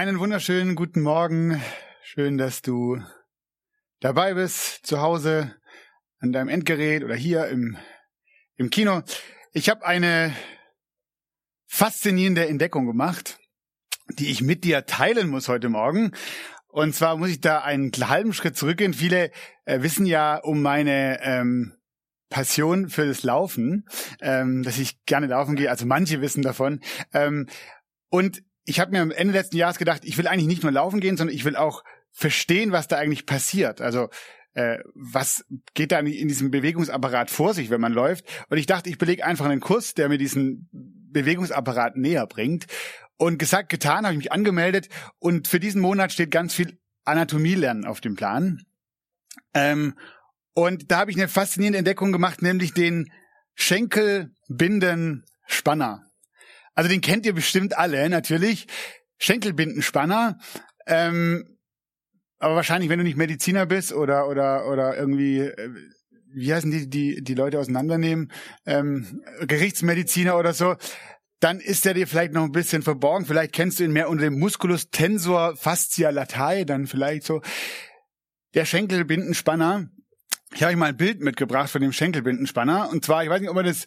Einen wunderschönen guten Morgen. Schön, dass du dabei bist, zu Hause, an deinem Endgerät oder hier im, im Kino. Ich habe eine faszinierende Entdeckung gemacht, die ich mit dir teilen muss heute Morgen. Und zwar muss ich da einen halben Schritt zurückgehen. Viele äh, wissen ja um meine ähm, Passion für das Laufen, ähm, dass ich gerne laufen gehe. Also manche wissen davon. Ähm, und ich habe mir am Ende letzten Jahres gedacht, ich will eigentlich nicht nur laufen gehen, sondern ich will auch verstehen, was da eigentlich passiert. Also äh, was geht da in diesem Bewegungsapparat vor sich, wenn man läuft? Und ich dachte, ich belege einfach einen Kurs, der mir diesen Bewegungsapparat näher bringt. Und gesagt, getan, habe ich mich angemeldet. Und für diesen Monat steht ganz viel Anatomie lernen auf dem Plan. Ähm, und da habe ich eine faszinierende Entdeckung gemacht, nämlich den Schenkelbindenspanner. Also den kennt ihr bestimmt alle, natürlich. Schenkelbindenspanner. Ähm, aber wahrscheinlich, wenn du nicht Mediziner bist oder oder oder irgendwie, äh, wie heißen die die die Leute auseinandernehmen, ähm, Gerichtsmediziner oder so, dann ist er dir vielleicht noch ein bisschen verborgen. Vielleicht kennst du ihn mehr unter dem Musculus tensor fascia latae, dann vielleicht so der Schenkelbindenspanner. Ich habe euch mal ein Bild mitgebracht von dem Schenkelbindenspanner. Und zwar, ich weiß nicht, ob man das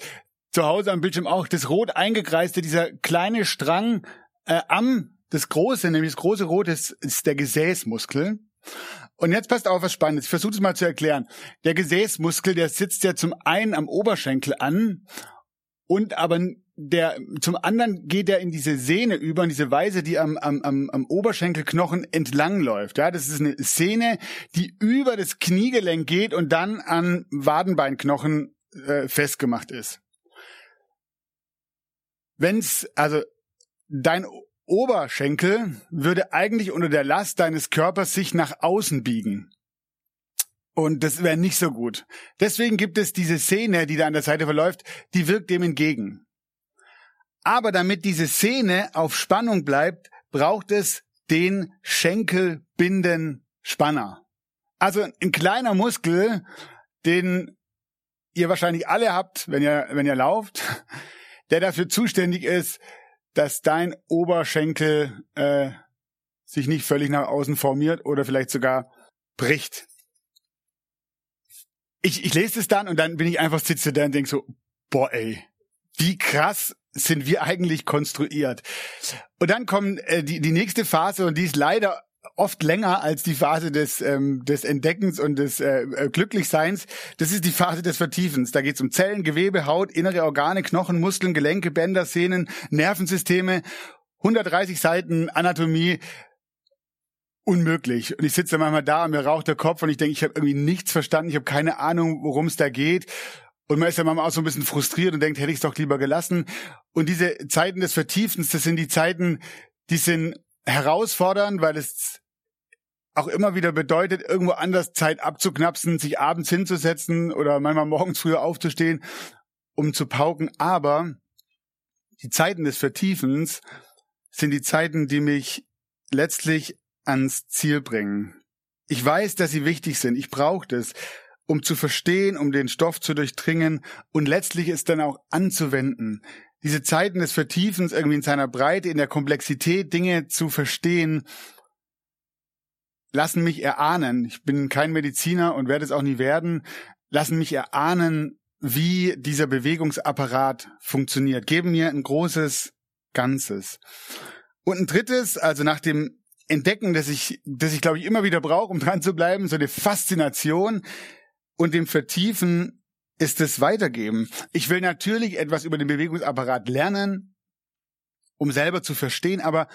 zu Hause am Bildschirm auch, das rot eingekreiste, dieser kleine Strang äh, am das große, nämlich das große Rot ist, ist der Gesäßmuskel. Und jetzt passt auf was Spannendes. Ich versuche es mal zu erklären. Der Gesäßmuskel, der sitzt ja zum einen am Oberschenkel an und aber der zum anderen geht er in diese Sehne über, in diese Weise, die am, am, am, am Oberschenkelknochen entlang läuft. Ja, das ist eine Sehne, die über das Kniegelenk geht und dann an Wadenbeinknochen äh, festgemacht ist. Wenn's also dein Oberschenkel würde eigentlich unter der Last deines Körpers sich nach außen biegen. Und das wäre nicht so gut. Deswegen gibt es diese Szene, die da an der Seite verläuft, die wirkt dem entgegen. Aber damit diese Szene auf Spannung bleibt, braucht es den Schenkelbindenspanner. Also ein kleiner Muskel, den ihr wahrscheinlich alle habt, wenn ihr, wenn ihr lauft, der dafür zuständig ist, dass dein Oberschenkel äh, sich nicht völlig nach außen formiert oder vielleicht sogar bricht. Ich, ich lese es dann und dann bin ich einfach sitze da und denk so, boah ey, wie krass sind wir eigentlich konstruiert. Und dann kommt äh, die, die nächste Phase und die ist leider oft länger als die Phase des, ähm, des Entdeckens und des äh, äh Glücklichseins. Das ist die Phase des Vertiefens. Da geht es um Zellen, Gewebe, Haut, innere Organe, Knochen, Muskeln, Gelenke, Bänder, Sehnen, Nervensysteme. 130 Seiten Anatomie. Unmöglich. Und ich sitze manchmal da und mir raucht der Kopf und ich denke, ich habe irgendwie nichts verstanden, ich habe keine Ahnung, worum es da geht. Und man ist ja manchmal auch so ein bisschen frustriert und denkt, hätte ich es doch lieber gelassen. Und diese Zeiten des Vertiefens, das sind die Zeiten, die sind herausfordernd, weil es auch immer wieder bedeutet, irgendwo anders Zeit abzuknapsen, sich abends hinzusetzen oder manchmal morgens früher aufzustehen, um zu pauken. Aber die Zeiten des Vertiefens sind die Zeiten, die mich letztlich ans Ziel bringen. Ich weiß, dass sie wichtig sind. Ich brauche das, um zu verstehen, um den Stoff zu durchdringen und letztlich es dann auch anzuwenden. Diese Zeiten des Vertiefens irgendwie in seiner Breite, in der Komplexität Dinge zu verstehen, lassen mich erahnen, ich bin kein Mediziner und werde es auch nie werden, lassen mich erahnen, wie dieser Bewegungsapparat funktioniert, geben mir ein großes Ganzes. Und ein drittes, also nach dem Entdecken, das ich, das ich glaube ich immer wieder brauche, um dran zu bleiben, so eine Faszination und dem Vertiefen ist es Weitergeben. Ich will natürlich etwas über den Bewegungsapparat lernen, um selber zu verstehen, aber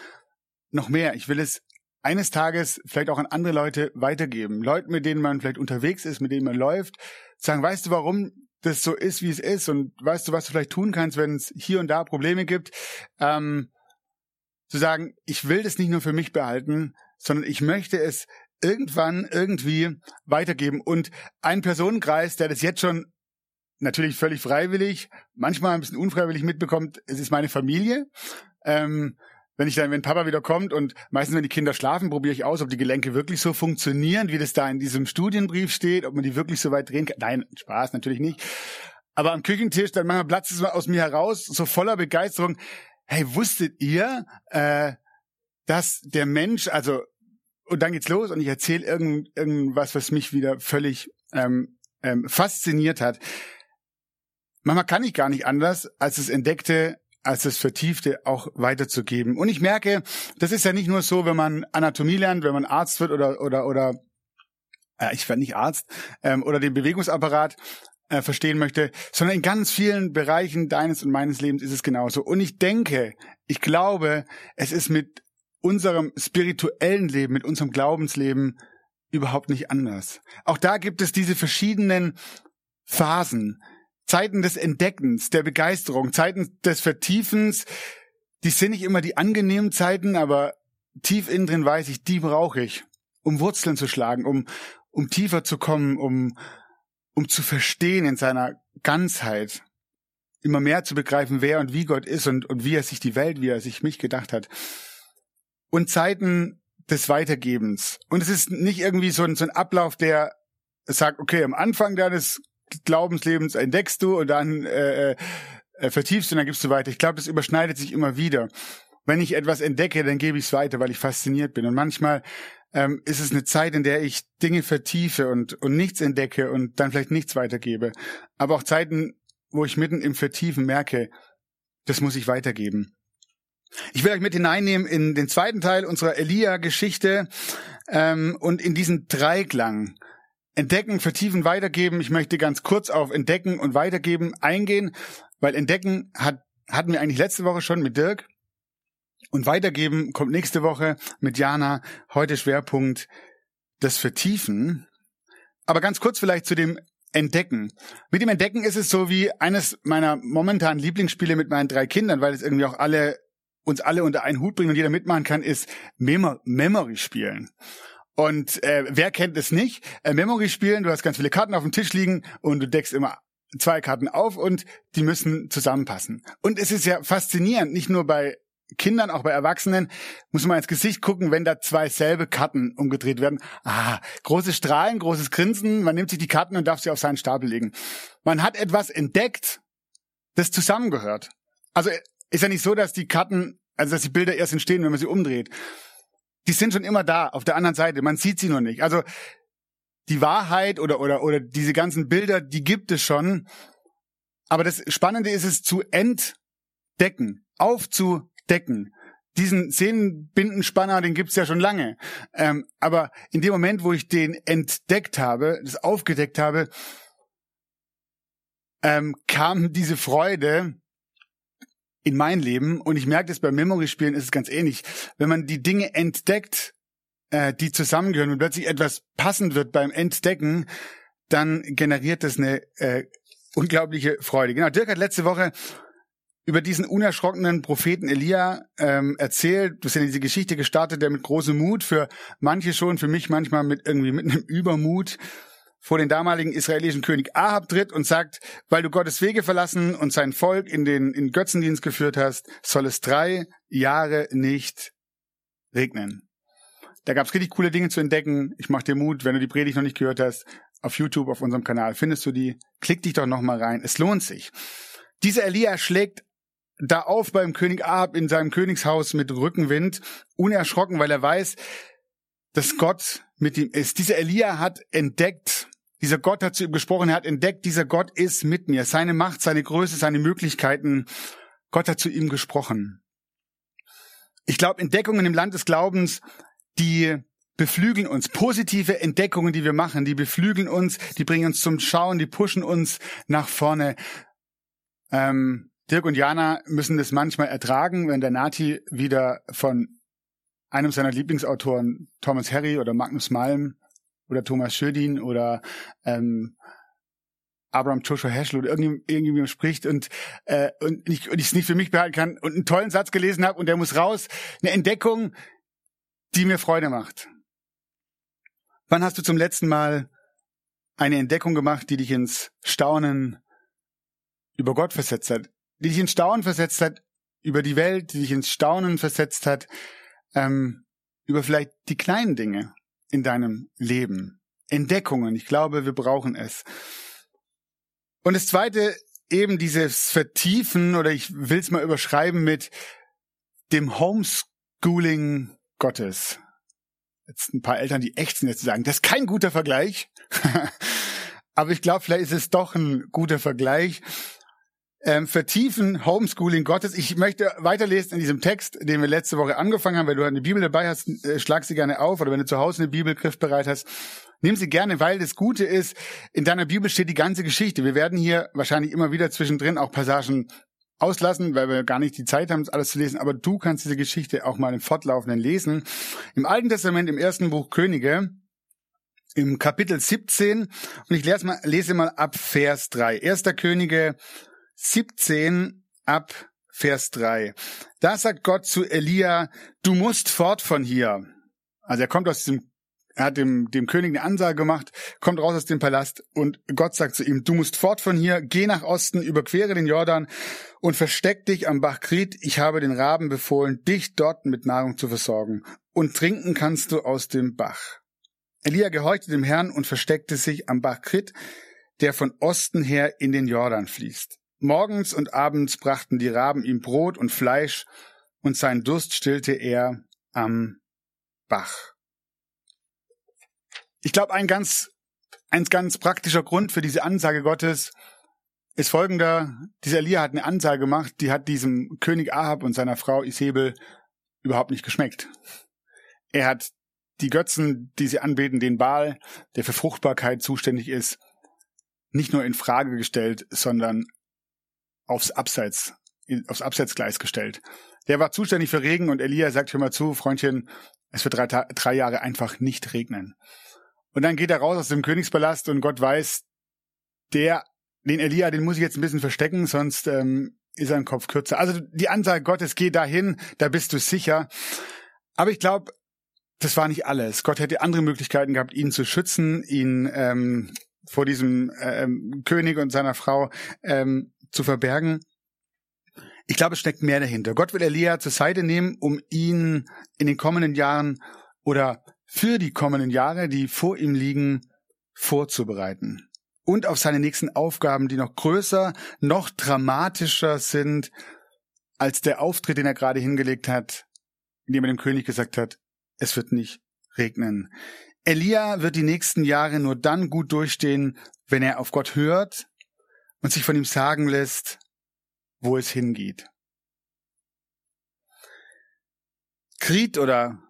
noch mehr. Ich will es eines Tages vielleicht auch an andere Leute weitergeben. Leuten, mit denen man vielleicht unterwegs ist, mit denen man läuft, sagen, weißt du, warum das so ist, wie es ist und weißt du, was du vielleicht tun kannst, wenn es hier und da Probleme gibt, ähm, zu sagen, ich will das nicht nur für mich behalten, sondern ich möchte es irgendwann irgendwie weitergeben. Und ein Personenkreis, der das jetzt schon natürlich völlig freiwillig, manchmal ein bisschen unfreiwillig mitbekommt, es ist meine Familie. Ähm, wenn ich dann, wenn Papa wieder kommt und meistens, wenn die Kinder schlafen, probiere ich aus, ob die Gelenke wirklich so funktionieren, wie das da in diesem Studienbrief steht, ob man die wirklich so weit drehen kann. Nein, Spaß, natürlich nicht. Aber am Küchentisch, dann manchmal platzt es aus mir heraus, so voller Begeisterung. Hey, wusstet ihr, äh, dass der Mensch, also, und dann geht's los und ich erzähle irgend, irgendwas, was mich wieder völlig ähm, ähm, fasziniert hat. Manchmal kann ich gar nicht anders, als es entdeckte, als das Vertiefte auch weiterzugeben. Und ich merke, das ist ja nicht nur so, wenn man Anatomie lernt, wenn man Arzt wird oder oder oder äh, ich werde nicht Arzt ähm, oder den Bewegungsapparat äh, verstehen möchte, sondern in ganz vielen Bereichen deines und meines Lebens ist es genauso. Und ich denke, ich glaube, es ist mit unserem spirituellen Leben, mit unserem Glaubensleben überhaupt nicht anders. Auch da gibt es diese verschiedenen Phasen. Zeiten des Entdeckens, der Begeisterung, Zeiten des Vertiefens, die sind nicht immer die angenehmen Zeiten, aber tief innen drin weiß ich, die brauche ich, um Wurzeln zu schlagen, um, um tiefer zu kommen, um, um zu verstehen in seiner Ganzheit, immer mehr zu begreifen, wer und wie Gott ist und, und wie er sich die Welt, wie er sich mich gedacht hat. Und Zeiten des Weitergebens. Und es ist nicht irgendwie so ein, so ein Ablauf, der sagt, okay, am Anfang deines Glaubenslebens entdeckst du und dann äh, äh, vertiefst du und dann gibst du weiter. Ich glaube, das überschneidet sich immer wieder. Wenn ich etwas entdecke, dann gebe ich es weiter, weil ich fasziniert bin. Und manchmal ähm, ist es eine Zeit, in der ich Dinge vertiefe und, und nichts entdecke und dann vielleicht nichts weitergebe. Aber auch Zeiten, wo ich mitten im Vertiefen merke, das muss ich weitergeben. Ich will euch mit hineinnehmen in den zweiten Teil unserer Elia-Geschichte ähm, und in diesen Dreiklang. Entdecken, vertiefen, weitergeben. Ich möchte ganz kurz auf Entdecken und Weitergeben eingehen, weil Entdecken hat, hatten wir eigentlich letzte Woche schon mit Dirk. Und Weitergeben kommt nächste Woche mit Jana. Heute Schwerpunkt das Vertiefen. Aber ganz kurz vielleicht zu dem Entdecken. Mit dem Entdecken ist es so wie eines meiner momentanen Lieblingsspiele mit meinen drei Kindern, weil es irgendwie auch alle uns alle unter einen Hut bringen und jeder mitmachen kann, ist Mem Memory spielen. Und äh, wer kennt es nicht? Äh, Memory spielen, du hast ganz viele Karten auf dem Tisch liegen und du deckst immer zwei Karten auf und die müssen zusammenpassen. Und es ist ja faszinierend, nicht nur bei Kindern, auch bei Erwachsenen, muss man ins Gesicht gucken, wenn da zwei selbe Karten umgedreht werden. Ah, große Strahlen, großes Grinsen, man nimmt sich die Karten und darf sie auf seinen Stapel legen. Man hat etwas entdeckt, das zusammengehört. Also ist ja nicht so, dass die Karten, also dass die Bilder erst entstehen, wenn man sie umdreht die sind schon immer da, auf der anderen Seite. Man sieht sie nur nicht. Also die Wahrheit oder, oder, oder diese ganzen Bilder, die gibt es schon. Aber das Spannende ist es zu entdecken, aufzudecken. Diesen Szenenbindenspanner, den gibt's ja schon lange. Ähm, aber in dem Moment, wo ich den entdeckt habe, das aufgedeckt habe, ähm, kam diese Freude, in mein Leben und ich merke das beim Memory-Spielen ist es ganz ähnlich. Wenn man die Dinge entdeckt, äh, die zusammengehören und plötzlich etwas passend wird beim Entdecken, dann generiert das eine äh, unglaubliche Freude. Genau, Dirk hat letzte Woche über diesen unerschrockenen Propheten Elia ähm, erzählt. Du hast ja diese Geschichte gestartet, der mit großem Mut, für manche schon, für mich manchmal mit irgendwie mit einem Übermut vor den damaligen israelischen König Ahab tritt und sagt, weil du Gottes Wege verlassen und sein Volk in den in Götzendienst geführt hast, soll es drei Jahre nicht regnen. Da gab es richtig coole Dinge zu entdecken. Ich mach dir Mut, wenn du die Predigt noch nicht gehört hast, auf YouTube, auf unserem Kanal findest du die. Klick dich doch noch mal rein. Es lohnt sich. Dieser Elia schlägt da auf beim König Ahab in seinem Königshaus mit Rückenwind, unerschrocken, weil er weiß, dass Gott mit ihm ist. Dieser Elia hat entdeckt, dieser Gott hat zu ihm gesprochen, er hat entdeckt, dieser Gott ist mit mir. Seine Macht, seine Größe, seine Möglichkeiten. Gott hat zu ihm gesprochen. Ich glaube, Entdeckungen im Land des Glaubens, die beflügeln uns. Positive Entdeckungen, die wir machen, die beflügeln uns, die bringen uns zum Schauen, die pushen uns nach vorne. Ähm, Dirk und Jana müssen das manchmal ertragen, wenn der Nati wieder von einem seiner Lieblingsautoren, Thomas Harry oder Magnus Malm oder Thomas Schödin oder ähm, Abraham Joshua Heschel oder irgendwie, irgendwie spricht und, äh, und ich es nicht für mich behalten kann und einen tollen Satz gelesen habe und der muss raus. Eine Entdeckung, die mir Freude macht. Wann hast du zum letzten Mal eine Entdeckung gemacht, die dich ins Staunen über Gott versetzt hat, die dich ins Staunen versetzt hat über die Welt, die dich ins Staunen versetzt hat ähm, über vielleicht die kleinen Dinge in deinem Leben. Entdeckungen. Ich glaube, wir brauchen es. Und das zweite, eben dieses Vertiefen, oder ich will es mal überschreiben mit dem Homeschooling Gottes. Jetzt ein paar Eltern, die echt sind, jetzt sagen, das ist kein guter Vergleich. Aber ich glaube, vielleicht ist es doch ein guter Vergleich. Ähm, vertiefen Homeschooling Gottes. Ich möchte weiterlesen in diesem Text, den wir letzte Woche angefangen haben. Wenn du eine Bibel dabei hast, äh, schlag sie gerne auf. Oder wenn du zu Hause eine Bibel griffbereit hast, Nimm sie gerne, weil das Gute ist, in deiner Bibel steht die ganze Geschichte. Wir werden hier wahrscheinlich immer wieder zwischendrin auch Passagen auslassen, weil wir gar nicht die Zeit haben, alles zu lesen. Aber du kannst diese Geschichte auch mal im Fortlaufenden lesen. Im Alten Testament, im ersten Buch Könige, im Kapitel 17, und ich lese mal, lese mal ab Vers 3. Erster Könige 17 ab Vers 3. Da sagt Gott zu Elia, du musst fort von hier. Also er kommt aus diesem er hat dem, dem König eine Ansage gemacht, kommt raus aus dem Palast und Gott sagt zu ihm, du musst fort von hier, geh nach Osten, überquere den Jordan und versteck dich am Bach Krit. Ich habe den Raben befohlen, dich dort mit Nahrung zu versorgen. Und trinken kannst du aus dem Bach. Elia gehorchte dem Herrn und versteckte sich am Bach Krit, der von Osten her in den Jordan fließt. Morgens und abends brachten die Raben ihm Brot und Fleisch, und seinen Durst stillte er am Bach. Ich glaube, ein ganz, ein ganz praktischer Grund für diese Ansage Gottes ist folgender. Dieser Elia hat eine Ansage gemacht, die hat diesem König Ahab und seiner Frau Isabel überhaupt nicht geschmeckt. Er hat die Götzen, die sie anbeten, den Baal, der für Fruchtbarkeit zuständig ist, nicht nur in Frage gestellt, sondern aufs Abseits, aufs Abseitsgleis gestellt. Der war zuständig für Regen und Elia sagt, hör mal zu, Freundchen, es wird drei, drei Jahre einfach nicht regnen. Und dann geht er raus aus dem Königspalast und Gott weiß, der, den Elia, den muss ich jetzt ein bisschen verstecken, sonst ähm, ist sein Kopf kürzer. Also die Ansage Gottes, geh dahin, da bist du sicher. Aber ich glaube, das war nicht alles. Gott hätte andere Möglichkeiten gehabt, ihn zu schützen, ihn ähm, vor diesem ähm, König und seiner Frau ähm, zu verbergen. Ich glaube, es steckt mehr dahinter. Gott will Elia zur Seite nehmen, um ihn in den kommenden Jahren oder für die kommenden Jahre, die vor ihm liegen, vorzubereiten und auf seine nächsten Aufgaben, die noch größer, noch dramatischer sind als der Auftritt, den er gerade hingelegt hat, indem er dem König gesagt hat, es wird nicht regnen. Elia wird die nächsten Jahre nur dann gut durchstehen, wenn er auf Gott hört und sich von ihm sagen lässt, wo es hingeht. Krit oder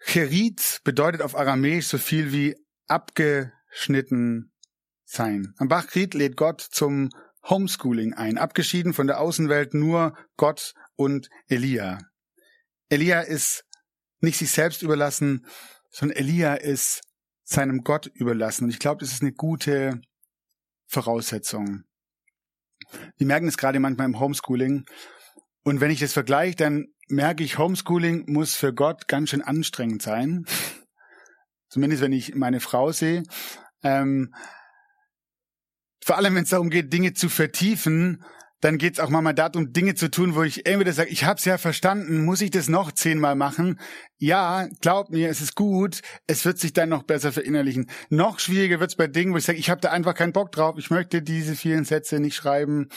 Cherit bedeutet auf Aramäisch so viel wie abgeschnitten sein. Am Bach Krit lädt Gott zum Homeschooling ein, abgeschieden von der Außenwelt nur Gott und Elia. Elia ist nicht sich selbst überlassen, sondern Elia ist seinem Gott überlassen. Und ich glaube, das ist eine gute Voraussetzung. Wir merken es gerade manchmal im Homeschooling. Und wenn ich das vergleiche, dann merke ich, Homeschooling muss für Gott ganz schön anstrengend sein. Zumindest wenn ich meine Frau sehe. Ähm, vor allem, wenn es darum geht, Dinge zu vertiefen, dann geht es auch mal darum, Dinge zu tun, wo ich entweder sage, ich habe es ja verstanden, muss ich das noch zehnmal machen? Ja, glaub mir, es ist gut, es wird sich dann noch besser verinnerlichen. Noch schwieriger wird es bei Dingen, wo ich sage, ich habe da einfach keinen Bock drauf, ich möchte diese vielen Sätze nicht schreiben.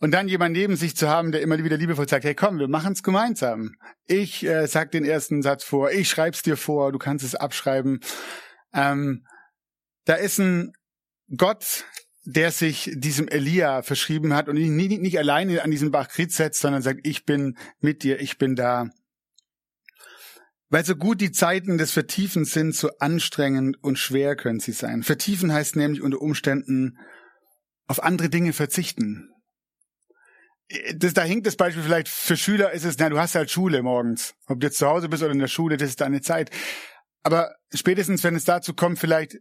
Und dann jemand neben sich zu haben, der immer wieder liebevoll sagt, hey komm, wir machen es gemeinsam. Ich äh, sag den ersten Satz vor, ich schreib's dir vor, du kannst es abschreiben. Ähm, da ist ein Gott, der sich diesem Elia verschrieben hat und ihn nicht, nicht alleine an diesen Bach Krit setzt, sondern sagt, ich bin mit dir, ich bin da. Weil so gut die Zeiten des Vertiefens sind, so anstrengend und schwer können sie sein. Vertiefen heißt nämlich unter Umständen auf andere Dinge verzichten das, da hinkt das Beispiel vielleicht für Schüler ist es, na, du hast halt Schule morgens. Ob du jetzt zu Hause bist oder in der Schule, das ist deine Zeit. Aber spätestens, wenn es dazu kommt, vielleicht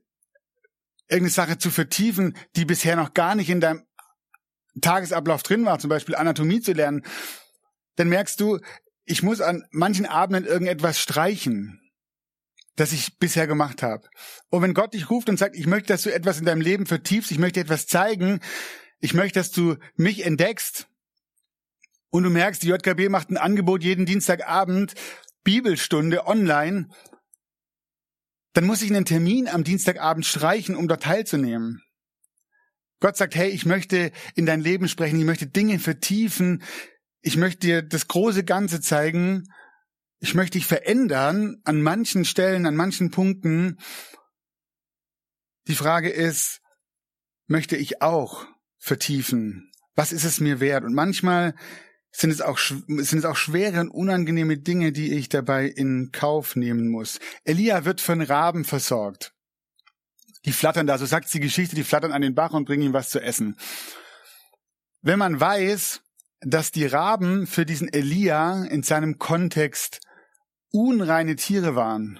irgendeine Sache zu vertiefen, die bisher noch gar nicht in deinem Tagesablauf drin war, zum Beispiel Anatomie zu lernen, dann merkst du, ich muss an manchen Abenden irgendetwas streichen, das ich bisher gemacht habe. Und wenn Gott dich ruft und sagt, ich möchte, dass du etwas in deinem Leben vertiefst, ich möchte etwas zeigen, ich möchte, dass du mich entdeckst, und du merkst, die JKB macht ein Angebot jeden Dienstagabend, Bibelstunde online, dann muss ich einen Termin am Dienstagabend streichen, um dort teilzunehmen. Gott sagt, hey, ich möchte in dein Leben sprechen, ich möchte Dinge vertiefen, ich möchte dir das große Ganze zeigen, ich möchte dich verändern an manchen Stellen, an manchen Punkten. Die Frage ist, möchte ich auch vertiefen? Was ist es mir wert? Und manchmal sind es auch, sind es auch schwere und unangenehme Dinge, die ich dabei in Kauf nehmen muss. Elia wird von Raben versorgt. Die flattern da, so sagt die Geschichte, die flattern an den Bach und bringen ihm was zu essen. Wenn man weiß, dass die Raben für diesen Elia in seinem Kontext unreine Tiere waren,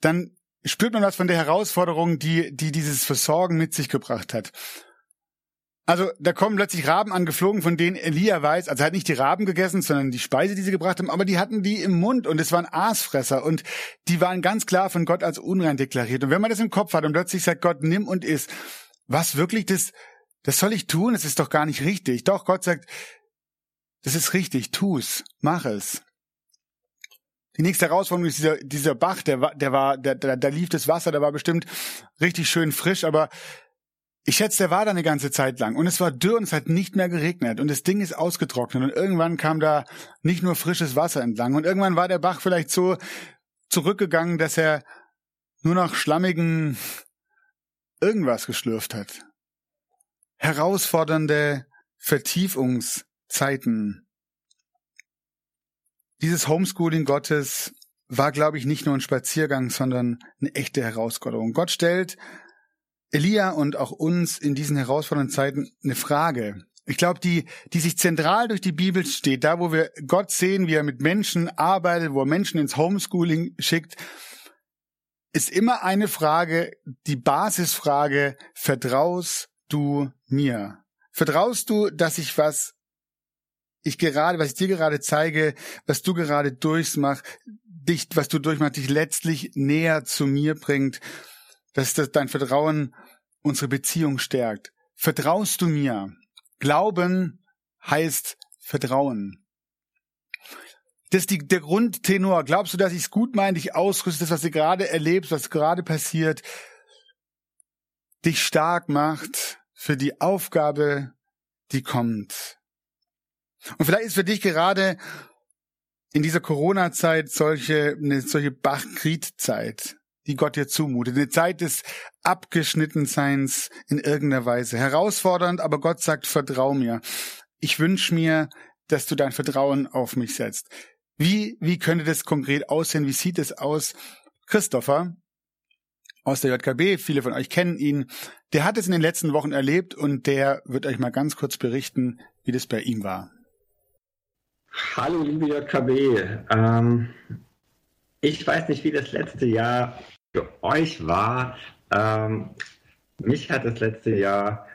dann spürt man was von der Herausforderung, die, die dieses Versorgen mit sich gebracht hat. Also da kommen plötzlich Raben angeflogen, von denen Elia weiß, also er hat nicht die Raben gegessen, sondern die Speise, die sie gebracht haben, aber die hatten die im Mund und es waren Aasfresser und die waren ganz klar von Gott als unrein deklariert. Und wenn man das im Kopf hat und plötzlich sagt Gott, nimm und iss, was wirklich das, das soll ich tun? Das ist doch gar nicht richtig. Doch Gott sagt, das ist richtig, tu's, mach es. Die nächste Herausforderung ist dieser, dieser Bach, der war, der war, der, da, da lief das Wasser, der war bestimmt richtig schön frisch, aber ich schätze, der war da eine ganze Zeit lang und es war dürr und es hat nicht mehr geregnet und das Ding ist ausgetrocknet und irgendwann kam da nicht nur frisches Wasser entlang und irgendwann war der Bach vielleicht so zurückgegangen, dass er nur noch schlammigen irgendwas geschlürft hat. Herausfordernde Vertiefungszeiten. Dieses Homeschooling Gottes war, glaube ich, nicht nur ein Spaziergang, sondern eine echte Herausforderung. Gott stellt Elia und auch uns in diesen herausfordernden Zeiten eine Frage. Ich glaube, die, die sich zentral durch die Bibel steht, da wo wir Gott sehen, wie er mit Menschen arbeitet, wo er Menschen ins Homeschooling schickt, ist immer eine Frage, die Basisfrage, vertraust du mir? Vertraust du, dass ich was ich gerade, was ich dir gerade zeige, was du gerade durchmachst, dich, was du durchmachst, dich letztlich näher zu mir bringt dass das dein Vertrauen unsere Beziehung stärkt. Vertraust du mir? Glauben heißt Vertrauen. Das ist die, der Grundtenor. Glaubst du, dass ich es gut meine, dich ausrüste, das, was du gerade erlebst, was gerade passiert, dich stark macht für die Aufgabe, die kommt? Und vielleicht ist für dich gerade in dieser Corona-Zeit solche, eine solche Bachkriet-Zeit die Gott dir zumutet. Eine Zeit des Abgeschnittenseins in irgendeiner Weise. Herausfordernd, aber Gott sagt, vertrau mir. Ich wünsche mir, dass du dein Vertrauen auf mich setzt. Wie, wie könnte das konkret aussehen? Wie sieht es aus? Christopher aus der JKB, viele von euch kennen ihn, der hat es in den letzten Wochen erlebt und der wird euch mal ganz kurz berichten, wie das bei ihm war. Hallo liebe JKB, ähm, ich weiß nicht, wie das letzte Jahr für euch war. Ähm, mich hat das letzte Jahr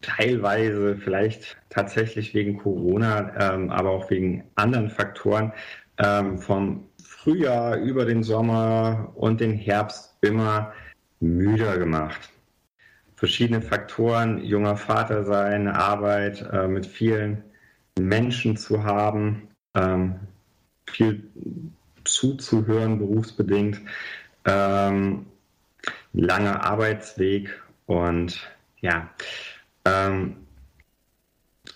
teilweise vielleicht tatsächlich wegen Corona, ähm, aber auch wegen anderen Faktoren ähm, vom Frühjahr über den Sommer und den Herbst immer müder gemacht. Verschiedene Faktoren, junger Vater sein, Arbeit äh, mit vielen Menschen zu haben, ähm, viel zuzuhören, berufsbedingt. Ähm, langer Arbeitsweg und ja, ähm,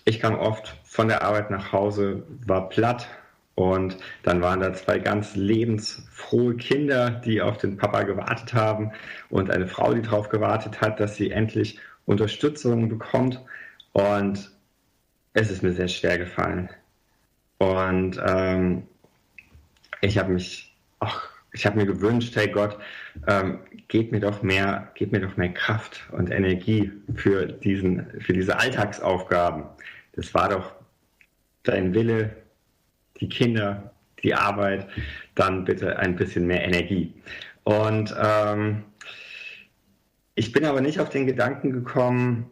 ich kam oft von der Arbeit nach Hause, war platt und dann waren da zwei ganz lebensfrohe Kinder, die auf den Papa gewartet haben und eine Frau, die darauf gewartet hat, dass sie endlich Unterstützung bekommt und es ist mir sehr schwer gefallen. Und ähm, ich habe mich, ach, ich habe mir gewünscht, hey Gott, ähm, gib mir doch mehr, gib mir doch mehr Kraft und Energie für diesen, für diese Alltagsaufgaben. Das war doch dein Wille, die Kinder, die Arbeit, dann bitte ein bisschen mehr Energie. Und ähm, ich bin aber nicht auf den Gedanken gekommen,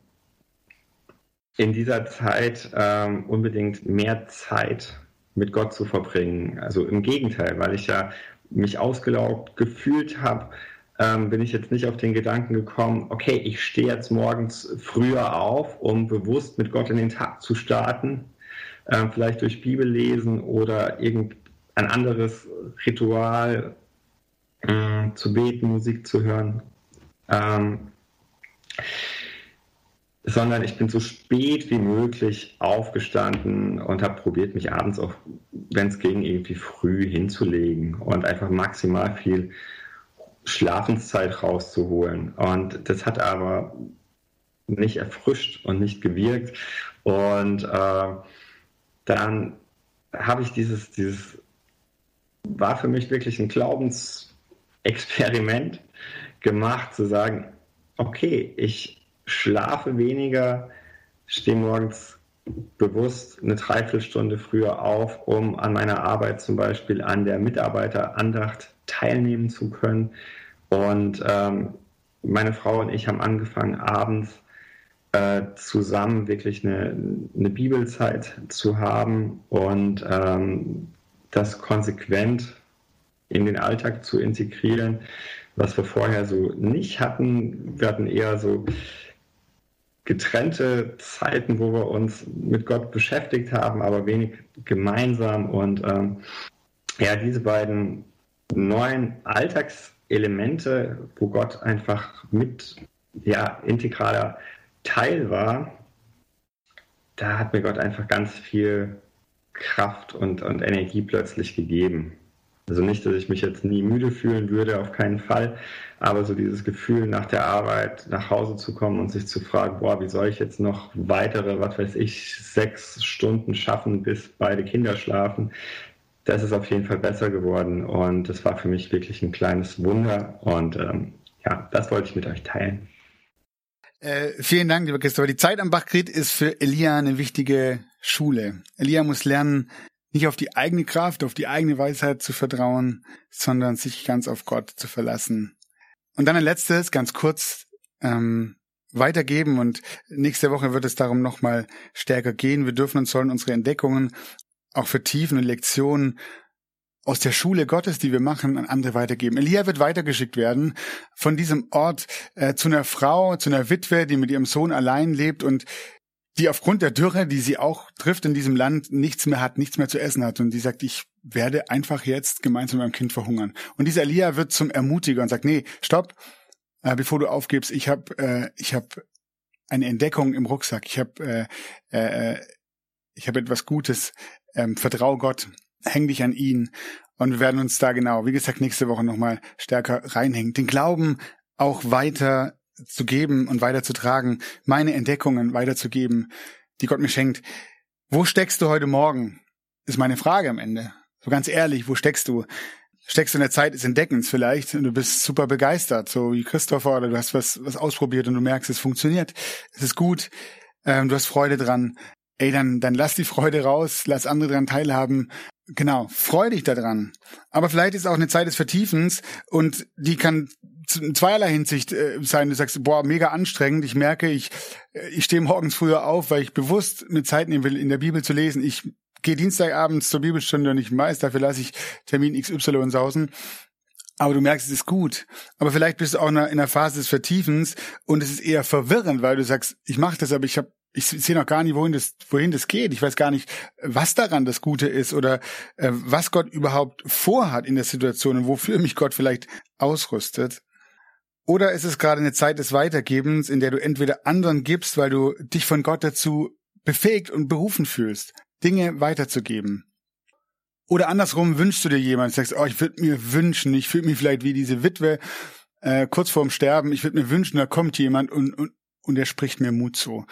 in dieser Zeit ähm, unbedingt mehr Zeit mit Gott zu verbringen. Also im Gegenteil, weil ich ja mich ausgelaugt gefühlt habe, ähm, bin ich jetzt nicht auf den Gedanken gekommen, okay, ich stehe jetzt morgens früher auf, um bewusst mit Gott in den Tag zu starten, ähm, vielleicht durch Bibel lesen oder irgendein anderes Ritual äh, zu beten, Musik zu hören. Ähm, sondern ich bin so spät wie möglich aufgestanden und habe probiert, mich abends auch, wenn es ging, irgendwie früh hinzulegen und einfach maximal viel Schlafenszeit rauszuholen. Und das hat aber nicht erfrischt und nicht gewirkt. Und äh, dann habe ich dieses, dieses, war für mich wirklich ein Glaubensexperiment gemacht, zu sagen, okay, ich schlafe weniger, stehe morgens bewusst eine Dreiviertelstunde früher auf, um an meiner Arbeit zum Beispiel an der Mitarbeiterandacht teilnehmen zu können. Und ähm, meine Frau und ich haben angefangen, abends äh, zusammen wirklich eine, eine, Bibelzeit zu haben und ähm, das konsequent in den Alltag zu integrieren, was wir vorher so nicht hatten. Wir hatten eher so getrennte Zeiten, wo wir uns mit Gott beschäftigt haben, aber wenig gemeinsam. Und ähm, ja, diese beiden neuen Alltagselemente, wo Gott einfach mit ja, integraler Teil war, da hat mir Gott einfach ganz viel Kraft und, und Energie plötzlich gegeben. Also nicht, dass ich mich jetzt nie müde fühlen würde, auf keinen Fall, aber so dieses Gefühl, nach der Arbeit nach Hause zu kommen und sich zu fragen, boah, wie soll ich jetzt noch weitere, was weiß ich, sechs Stunden schaffen, bis beide Kinder schlafen, das ist auf jeden Fall besser geworden und das war für mich wirklich ein kleines Wunder und ähm, ja, das wollte ich mit euch teilen. Äh, vielen Dank, lieber Christopher. Die Zeit am Bachgrit ist für Elia eine wichtige Schule. Elia muss lernen, nicht auf die eigene Kraft, auf die eigene Weisheit zu vertrauen, sondern sich ganz auf Gott zu verlassen. Und dann ein letztes, ganz kurz, ähm, weitergeben und nächste Woche wird es darum nochmal stärker gehen. Wir dürfen und sollen unsere Entdeckungen auch vertiefen und Lektionen aus der Schule Gottes, die wir machen, an andere weitergeben. Elia wird weitergeschickt werden von diesem Ort äh, zu einer Frau, zu einer Witwe, die mit ihrem Sohn allein lebt und die aufgrund der Dürre, die sie auch trifft in diesem Land, nichts mehr hat, nichts mehr zu essen hat. Und die sagt, ich werde einfach jetzt gemeinsam mit meinem Kind verhungern. Und dieser Elia wird zum Ermutiger und sagt, nee, stopp, äh, bevor du aufgibst, ich habe äh, ich hab eine Entdeckung im Rucksack, ich habe äh, äh, ich habe etwas Gutes, ähm, vertrau Gott, häng dich an ihn. Und wir werden uns da genau, wie gesagt, nächste Woche nochmal stärker reinhängen. Den Glauben auch weiter zu geben und weiterzutragen, meine Entdeckungen weiterzugeben, die Gott mir schenkt. Wo steckst du heute Morgen? Ist meine Frage am Ende. So ganz ehrlich, wo steckst du? Steckst du in der Zeit des Entdeckens vielleicht und du bist super begeistert, so wie Christopher, oder du hast was, was ausprobiert und du merkst, es funktioniert, es ist gut, ähm, du hast Freude dran. Ey, dann, dann lass die Freude raus, lass andere dran teilhaben. Genau, freu dich daran. Aber vielleicht ist auch eine Zeit des Vertiefens und die kann in zweierlei Hinsicht äh, sein. Du sagst, boah, mega anstrengend. Ich merke, ich, äh, ich stehe morgens früher auf, weil ich bewusst mir Zeit nehmen will, in der Bibel zu lesen. Ich gehe Dienstagabends zur Bibelstunde und ich weiß, dafür lasse ich Termin XY sausen. Aber du merkst, es ist gut. Aber vielleicht bist du auch in einer Phase des Vertiefens und es ist eher verwirrend, weil du sagst, ich mache das, aber ich habe ich sehe noch gar nicht, wohin das, wohin das geht. Ich weiß gar nicht, was daran das Gute ist oder äh, was Gott überhaupt vorhat in der Situation und wofür mich Gott vielleicht ausrüstet. Oder ist es gerade eine Zeit des Weitergebens, in der du entweder anderen gibst, weil du dich von Gott dazu befähigt und berufen fühlst, Dinge weiterzugeben? Oder andersrum wünschst du dir jemand, sagst, oh, ich würde mir wünschen, ich fühle mich vielleicht wie diese Witwe äh, kurz vorm Sterben, ich würde mir wünschen, da kommt jemand und, und, und er spricht mir Mut zu.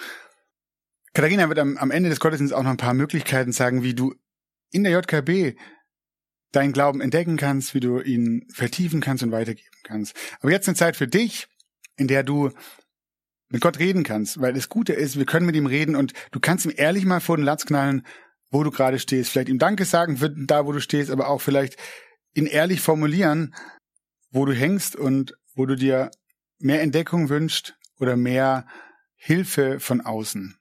Katharina wird am, am Ende des Gottesdienstes auch noch ein paar Möglichkeiten sagen, wie du in der JKB deinen Glauben entdecken kannst, wie du ihn vertiefen kannst und weitergeben kannst. Aber jetzt eine Zeit für dich, in der du mit Gott reden kannst, weil das Gute ist, wir können mit ihm reden und du kannst ihm ehrlich mal vor den Latz knallen, wo du gerade stehst. Vielleicht ihm Danke sagen für da, wo du stehst, aber auch vielleicht ihn ehrlich formulieren, wo du hängst und wo du dir mehr Entdeckung wünscht oder mehr Hilfe von außen.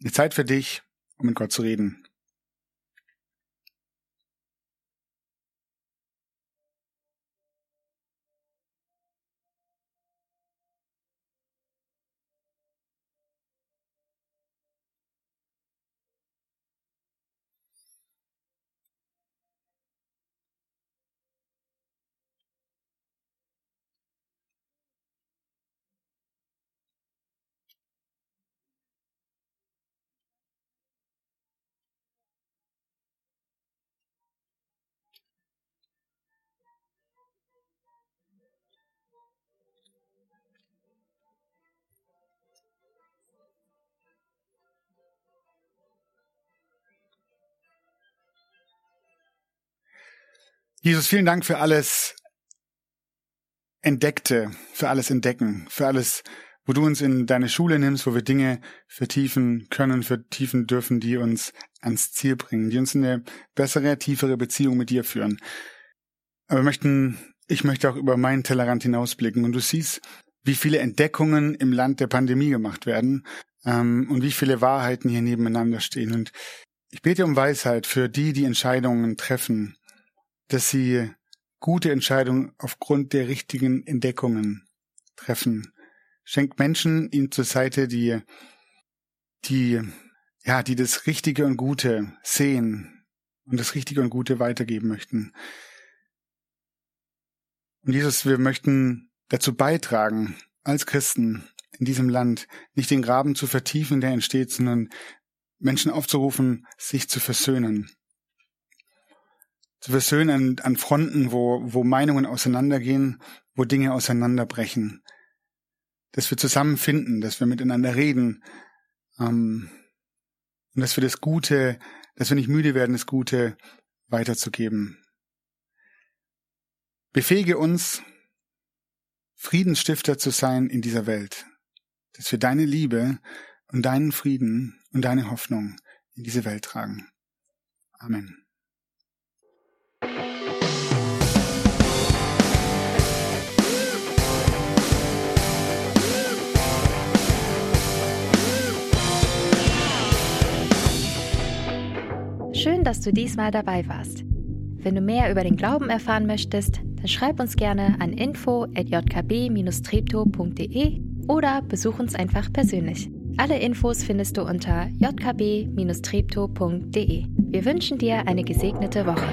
Eine Zeit für dich, um mit Gott zu reden. Jesus, vielen Dank für alles Entdeckte, für alles Entdecken, für alles, wo du uns in deine Schule nimmst, wo wir Dinge vertiefen können, vertiefen dürfen, die uns ans Ziel bringen, die uns in eine bessere, tiefere Beziehung mit dir führen. Aber wir möchten, ich möchte auch über meinen Tellerrand hinausblicken und du siehst, wie viele Entdeckungen im Land der Pandemie gemacht werden ähm, und wie viele Wahrheiten hier nebeneinander stehen. Und ich bete um Weisheit für die, die Entscheidungen treffen, dass sie gute Entscheidungen aufgrund der richtigen Entdeckungen treffen. Schenkt Menschen ihnen zur Seite, die, die, ja, die das Richtige und Gute sehen und das Richtige und Gute weitergeben möchten. Und Jesus, wir möchten dazu beitragen, als Christen in diesem Land nicht den Graben zu vertiefen, der entsteht, sondern Menschen aufzurufen, sich zu versöhnen zu versöhnen an, an Fronten, wo, wo Meinungen auseinandergehen, wo Dinge auseinanderbrechen. Dass wir zusammenfinden, dass wir miteinander reden ähm, und dass wir das Gute, dass wir nicht müde werden, das Gute weiterzugeben. Befähige uns, Friedensstifter zu sein in dieser Welt, dass wir deine Liebe und deinen Frieden und deine Hoffnung in diese Welt tragen. Amen. Schön, dass du diesmal dabei warst. Wenn du mehr über den Glauben erfahren möchtest, dann schreib uns gerne an info@jkb-treptow.de oder besuch uns einfach persönlich. Alle Infos findest du unter jkb-treptow.de. Wir wünschen dir eine gesegnete Woche.